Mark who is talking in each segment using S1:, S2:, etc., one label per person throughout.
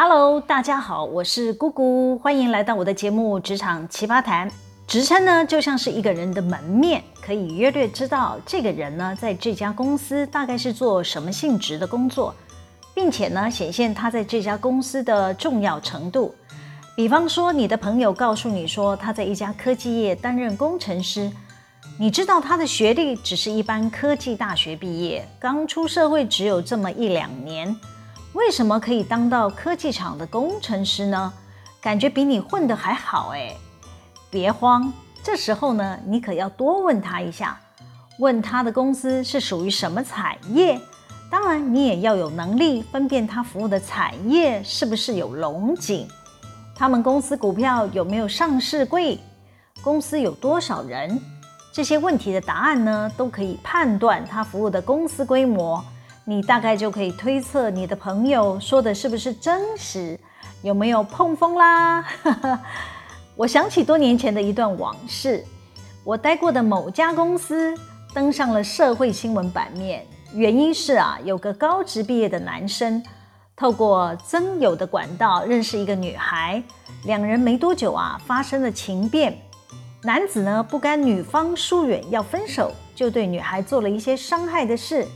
S1: Hello，大家好，我是姑姑，欢迎来到我的节目《职场奇葩谈》。职称呢，就像是一个人的门面，可以约略知道这个人呢，在这家公司大概是做什么性质的工作，并且呢，显现他在这家公司的重要程度。比方说，你的朋友告诉你说他在一家科技业担任工程师，你知道他的学历只是一般科技大学毕业，刚出社会只有这么一两年。为什么可以当到科技厂的工程师呢？感觉比你混得还好哎！别慌，这时候呢，你可要多问他一下，问他的公司是属于什么产业。当然，你也要有能力分辨他服务的产业是不是有龙井，他们公司股票有没有上市柜，公司有多少人。这些问题的答案呢，都可以判断他服务的公司规模。你大概就可以推测你的朋友说的是不是真实，有没有碰风啦？我想起多年前的一段往事，我待过的某家公司登上了社会新闻版面，原因是啊，有个高职毕业的男生透过曾友的管道认识一个女孩，两人没多久啊发生了情变，男子呢不甘女方疏远要分手，就对女孩做了一些伤害的事。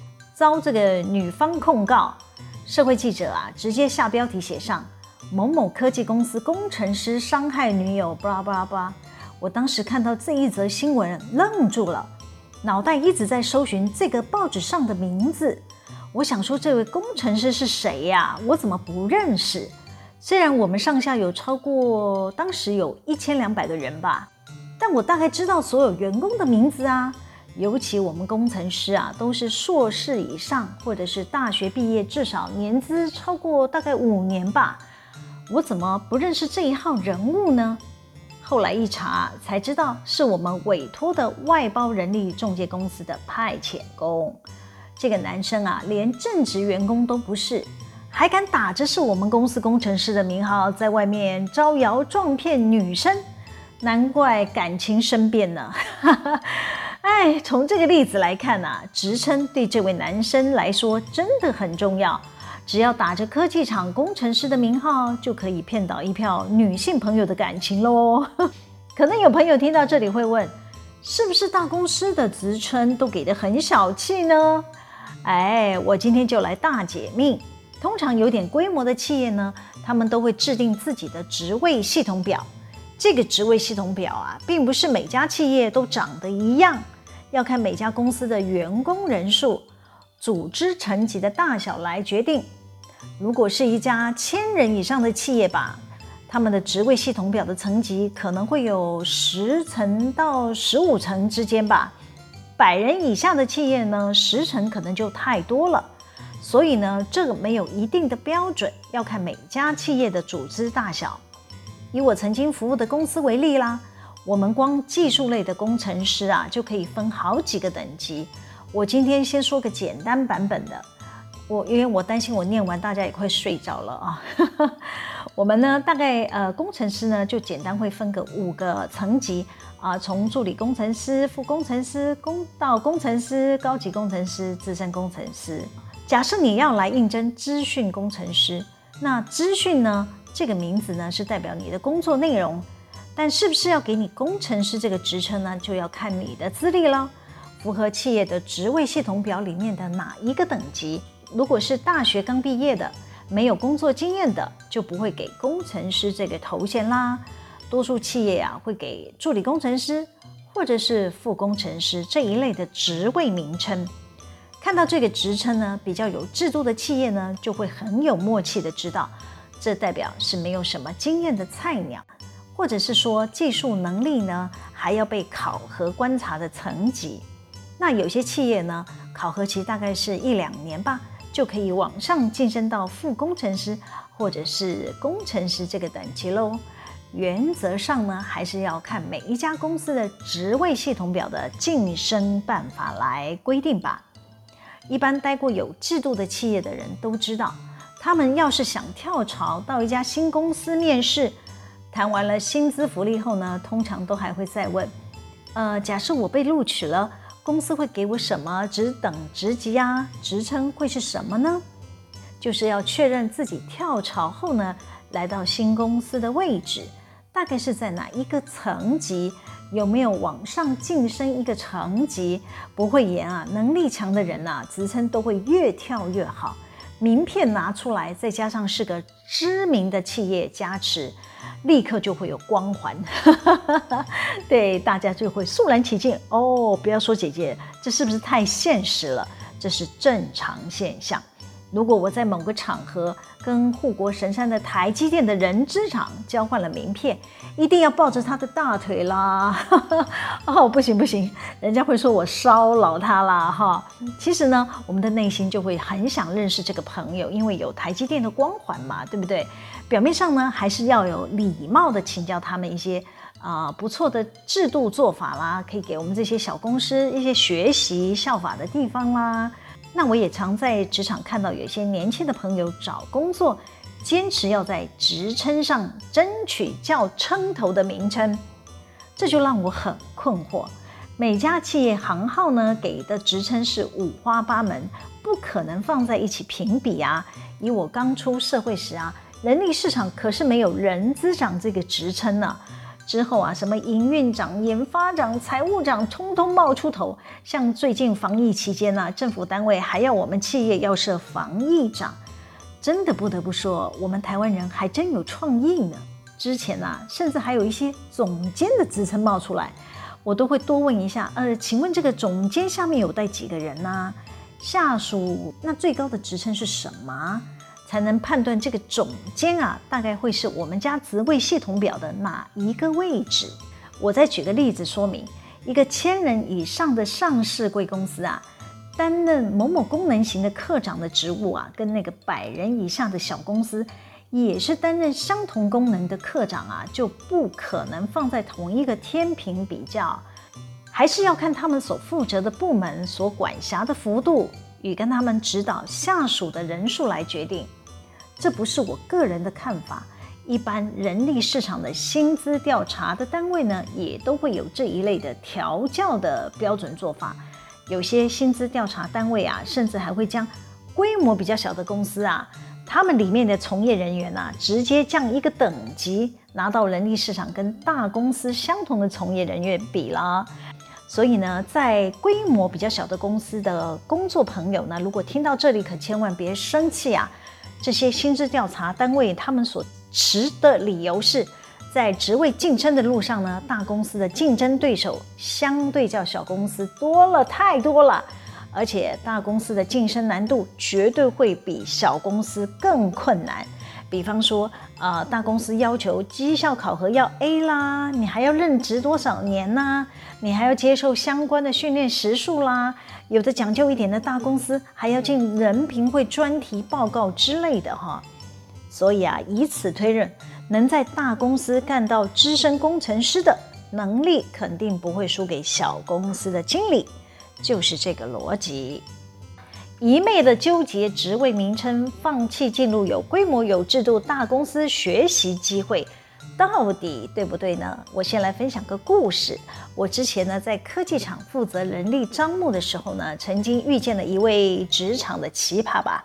S1: 遭这个女方控告，社会记者啊直接下标题写上某某科技公司工程师伤害女友，巴拉巴拉巴拉。我当时看到这一则新闻愣住了，脑袋一直在搜寻这个报纸上的名字。我想说，这位工程师是谁呀？我怎么不认识？虽然我们上下有超过当时有一千两百个人吧，但我大概知道所有员工的名字啊。尤其我们工程师啊，都是硕士以上，或者是大学毕业，至少年资超过大概五年吧。我怎么不认识这一号人物呢？后来一查才知道，是我们委托的外包人力中介公司的派遣工。这个男生啊，连正职员工都不是，还敢打着是我们公司工程师的名号，在外面招摇撞骗女生，难怪感情生变呢。哎，从这个例子来看啊，职称对这位男生来说真的很重要。只要打着科技厂工程师的名号，就可以骗倒一票女性朋友的感情喽。可能有朋友听到这里会问，是不是大公司的职称都给得很小气呢？哎，我今天就来大解密。通常有点规模的企业呢，他们都会制定自己的职位系统表。这个职位系统表啊，并不是每家企业都长得一样。要看每家公司的员工人数、组织层级的大小来决定。如果是一家千人以上的企业吧，他们的职位系统表的层级可能会有十层到十五层之间吧。百人以下的企业呢，十层可能就太多了。所以呢，这个没有一定的标准，要看每家企业的组织大小。以我曾经服务的公司为例啦。我们光技术类的工程师啊，就可以分好几个等级。我今天先说个简单版本的，我因为我担心我念完大家也快睡着了啊。我们呢，大概呃工程师呢就简单会分个五个层级啊，从助理工程师、副工程师、工到工程师、高级工程师、资深工程师。假设你要来应征资讯工程师，那资讯呢这个名字呢是代表你的工作内容。但是不是要给你工程师这个职称呢？就要看你的资历了，符合企业的职位系统表里面的哪一个等级？如果是大学刚毕业的，没有工作经验的，就不会给工程师这个头衔啦。多数企业啊会给助理工程师或者是副工程师这一类的职位名称。看到这个职称呢，比较有制度的企业呢，就会很有默契的知道，这代表是没有什么经验的菜鸟。或者是说技术能力呢，还要被考核观察的层级。那有些企业呢，考核期大概是一两年吧，就可以往上晋升到副工程师或者是工程师这个等级喽。原则上呢，还是要看每一家公司的职位系统表的晋升办法来规定吧。一般待过有制度的企业的人都知道，他们要是想跳槽到一家新公司面试。谈完了薪资福利后呢，通常都还会再问，呃，假设我被录取了，公司会给我什么职等职级呀？职称会是什么呢？就是要确认自己跳槽后呢，来到新公司的位置，大概是在哪一个层级，有没有往上晋升一个层级？不会演啊，能力强的人呐，职称都会越跳越好。名片拿出来，再加上是个知名的企业加持，立刻就会有光环，对，大家就会肃然起敬。哦，不要说姐姐，这是不是太现实了？这是正常现象。如果我在某个场合跟护国神山的台积电的人资长交换了名片，一定要抱着他的大腿啦！哦，不行不行，人家会说我骚扰他啦哈。其实呢，我们的内心就会很想认识这个朋友，因为有台积电的光环嘛，对不对？表面上呢，还是要有礼貌的请教他们一些啊、不错的制度做法啦，可以给我们这些小公司一些学习效法的地方啦。那我也常在职场看到有些年轻的朋友找工作，坚持要在职称上争取较称头的名称，这就让我很困惑。每家企业行号呢，给的职称是五花八门，不可能放在一起评比啊。以我刚出社会时啊，人力市场可是没有人资长这个职称呢。之后啊，什么营运长、研发长、财务长，通通冒出头。像最近防疫期间呢、政府单位还要我们企业要设防疫长，真的不得不说，我们台湾人还真有创意呢。之前呢、啊，甚至还有一些总监的职称冒出来，我都会多问一下，呃，请问这个总监下面有带几个人呢、下属那最高的职称是什么？才能判断这个总监啊，大概会是我们家职位系统表的哪一个位置？我再举个例子说明：一个千人以上的上市贵公司啊，担任某某功能型的科长的职务啊，跟那个百人以下的小公司也是担任相同功能的科长啊，就不可能放在同一个天平比较，还是要看他们所负责的部门所管辖的幅度与跟他们指导下属的人数来决定。这不是我个人的看法，一般人力市场的薪资调查的单位呢，也都会有这一类的调教的标准做法。有些薪资调查单位啊，甚至还会将规模比较小的公司啊，他们里面的从业人员啊，直接降一个等级，拿到人力市场跟大公司相同的从业人员比了。所以呢，在规模比较小的公司的工作朋友呢，如果听到这里，可千万别生气啊。这些薪资调查单位，他们所持的理由是，在职位晋升的路上呢，大公司的竞争对手相对较小公司多了太多了，而且大公司的晋升难度绝对会比小公司更困难。比方说，呃，大公司要求绩效考核要 A 啦，你还要任职多少年呢？你还要接受相关的训练时数啦。有的讲究一点的大公司还要进人评会专题报告之类的哈。所以啊，以此推论，能在大公司干到资深工程师的能力，肯定不会输给小公司的经理，就是这个逻辑。一味的纠结职位名称，放弃进入有规模、有制度大公司学习机会，到底对不对呢？我先来分享个故事。我之前呢，在科技厂负责人力招募的时候呢，曾经遇见了一位职场的奇葩吧。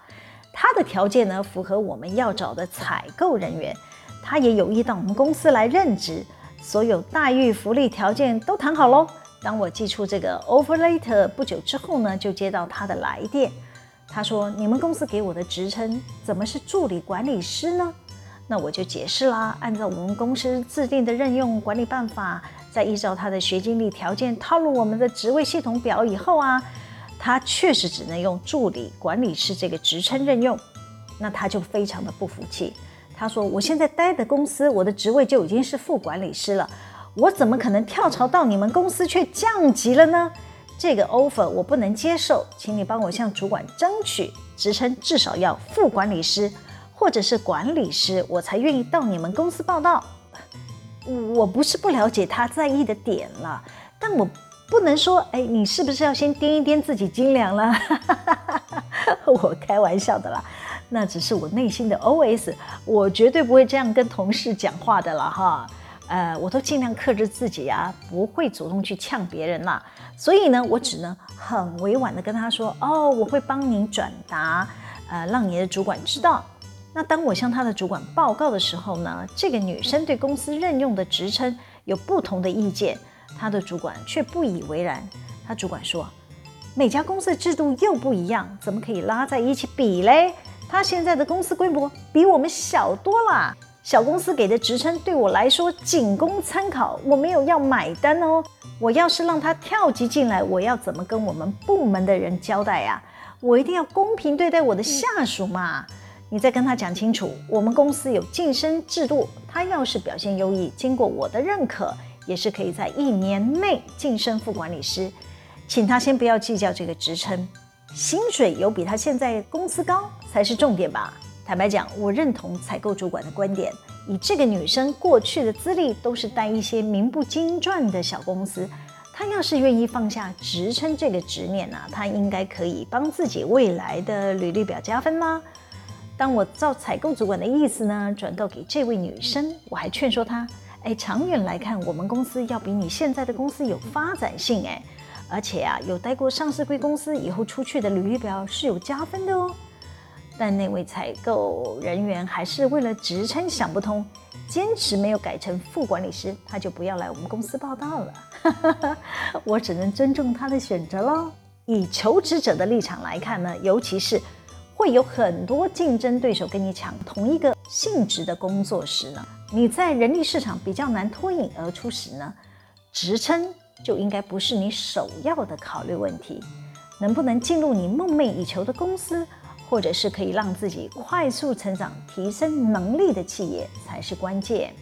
S1: 他的条件呢，符合我们要找的采购人员，他也有意到我们公司来任职，所有待遇、福利条件都谈好喽。当我寄出这个 offer letter 不久之后呢，就接到他的来电。他说：“你们公司给我的职称怎么是助理管理师呢？”那我就解释啦，按照我们公司制定的任用管理办法，再依照他的学经历条件套入我们的职位系统表以后啊，他确实只能用助理管理师这个职称任用。那他就非常的不服气，他说：“我现在待的公司，我的职位就已经是副管理师了，我怎么可能跳槽到你们公司却降级了呢？”这个 offer 我不能接受，请你帮我向主管争取职称，至少要副管理师或者是管理师，我才愿意到你们公司报道。我不是不了解他在意的点了，但我不能说，哎，你是不是要先掂一掂自己斤两了？我开玩笑的啦，那只是我内心的 OS，我绝对不会这样跟同事讲话的了哈。呃，我都尽量克制自己啊，不会主动去呛别人啦。所以呢，我只能很委婉的跟他说：“哦，我会帮您转达，呃，让你的主管知道。那当我向他的主管报告的时候呢，这个女生对公司任用的职称有不同的意见，她的主管却不以为然。她主管说：“每家公司的制度又不一样，怎么可以拉在一起比嘞？他现在的公司规模比我们小多了，小公司给的职称对我来说仅供参考，我没有要买单哦。我要是让他跳级进来，我要怎么跟我们部门的人交代呀？我一定要公平对待我的下属嘛。”你再跟他讲清楚，我们公司有晋升制度，他要是表现优异，经过我的认可，也是可以在一年内晋升副管理师。请他先不要计较这个职称，薪水有比他现在公司高才是重点吧。坦白讲，我认同采购主管的观点，以这个女生过去的资历，都是带一些名不经传的小公司，她要是愿意放下职称这个执念呢，她应该可以帮自己未来的履历表加分吗？当我照采购主管的意思呢，转告给这位女生，我还劝说她：哎，长远来看，我们公司要比你现在的公司有发展性，哎，而且啊，有待过上市贵公司以后出去的履历表是有加分的哦。但那位采购人员还是为了职称想不通，坚持没有改成副管理师，他就不要来我们公司报到了。我只能尊重他的选择喽。以求职者的立场来看呢，尤其是。会有很多竞争对手跟你抢同一个性质的工作时呢，你在人力市场比较难脱颖而出时呢，职称就应该不是你首要的考虑问题，能不能进入你梦寐以求的公司，或者是可以让自己快速成长、提升能力的企业才是关键。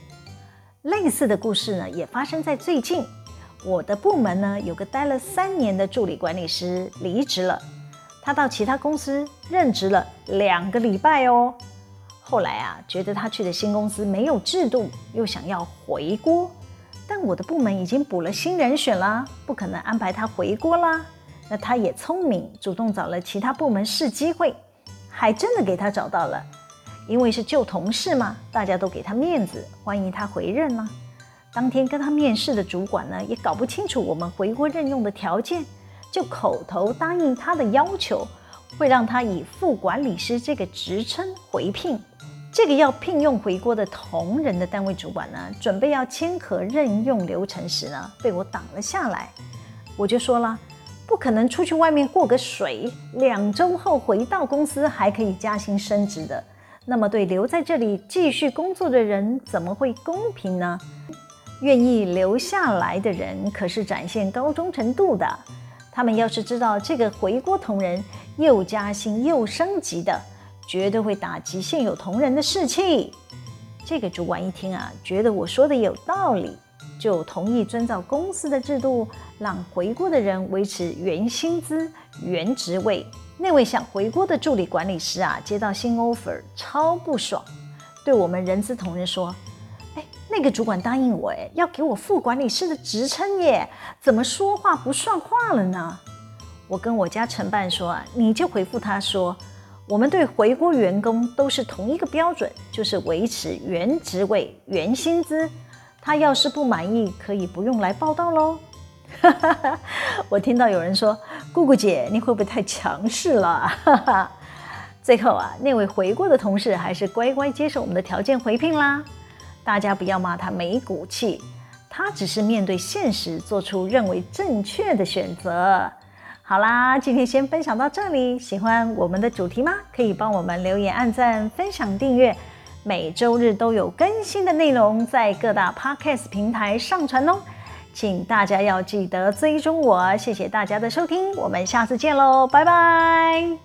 S1: 类似的故事呢，也发生在最近，我的部门呢有个待了三年的助理管理师离职了。他到其他公司任职了两个礼拜哦，后来啊，觉得他去的新公司没有制度，又想要回锅，但我的部门已经补了新人选了，不可能安排他回锅啦。那他也聪明，主动找了其他部门试机会，还真的给他找到了。因为是旧同事嘛，大家都给他面子，欢迎他回任啦。当天跟他面试的主管呢，也搞不清楚我们回国任用的条件。就口头答应他的要求，会让他以副管理师这个职称回聘。这个要聘用回国的同仁的单位主管呢，准备要签核任用流程时呢，被我挡了下来。我就说了，不可能出去外面过个水，两周后回到公司还可以加薪升职的。那么对留在这里继续工作的人，怎么会公平呢？愿意留下来的人，可是展现高忠诚度的。他们要是知道这个回锅同仁又加薪又升级的，绝对会打击现有同仁的士气。这个主管一听啊，觉得我说的有道理，就同意遵照公司的制度，让回锅的人维持原薪资、原职位。那位想回锅的助理管理师啊，接到新 offer 超不爽，对我们人资同仁说。哎那个主管答应我，哎，要给我副管理师的职称耶，怎么说话不算话了呢？我跟我家承办说啊，你就回复他说，我们对回锅员工都是同一个标准，就是维持原职位、原薪资。他要是不满意，可以不用来报到喽。我听到有人说，姑姑姐，你会不会太强势了？最后啊，那位回锅的同事还是乖乖接受我们的条件回聘啦。大家不要骂他没骨气，他只是面对现实做出认为正确的选择。好啦，今天先分享到这里。喜欢我们的主题吗？可以帮我们留言、按赞、分享、订阅。每周日都有更新的内容在各大 Podcast 平台上传哦，请大家要记得追踪我。谢谢大家的收听，我们下次见喽，拜拜。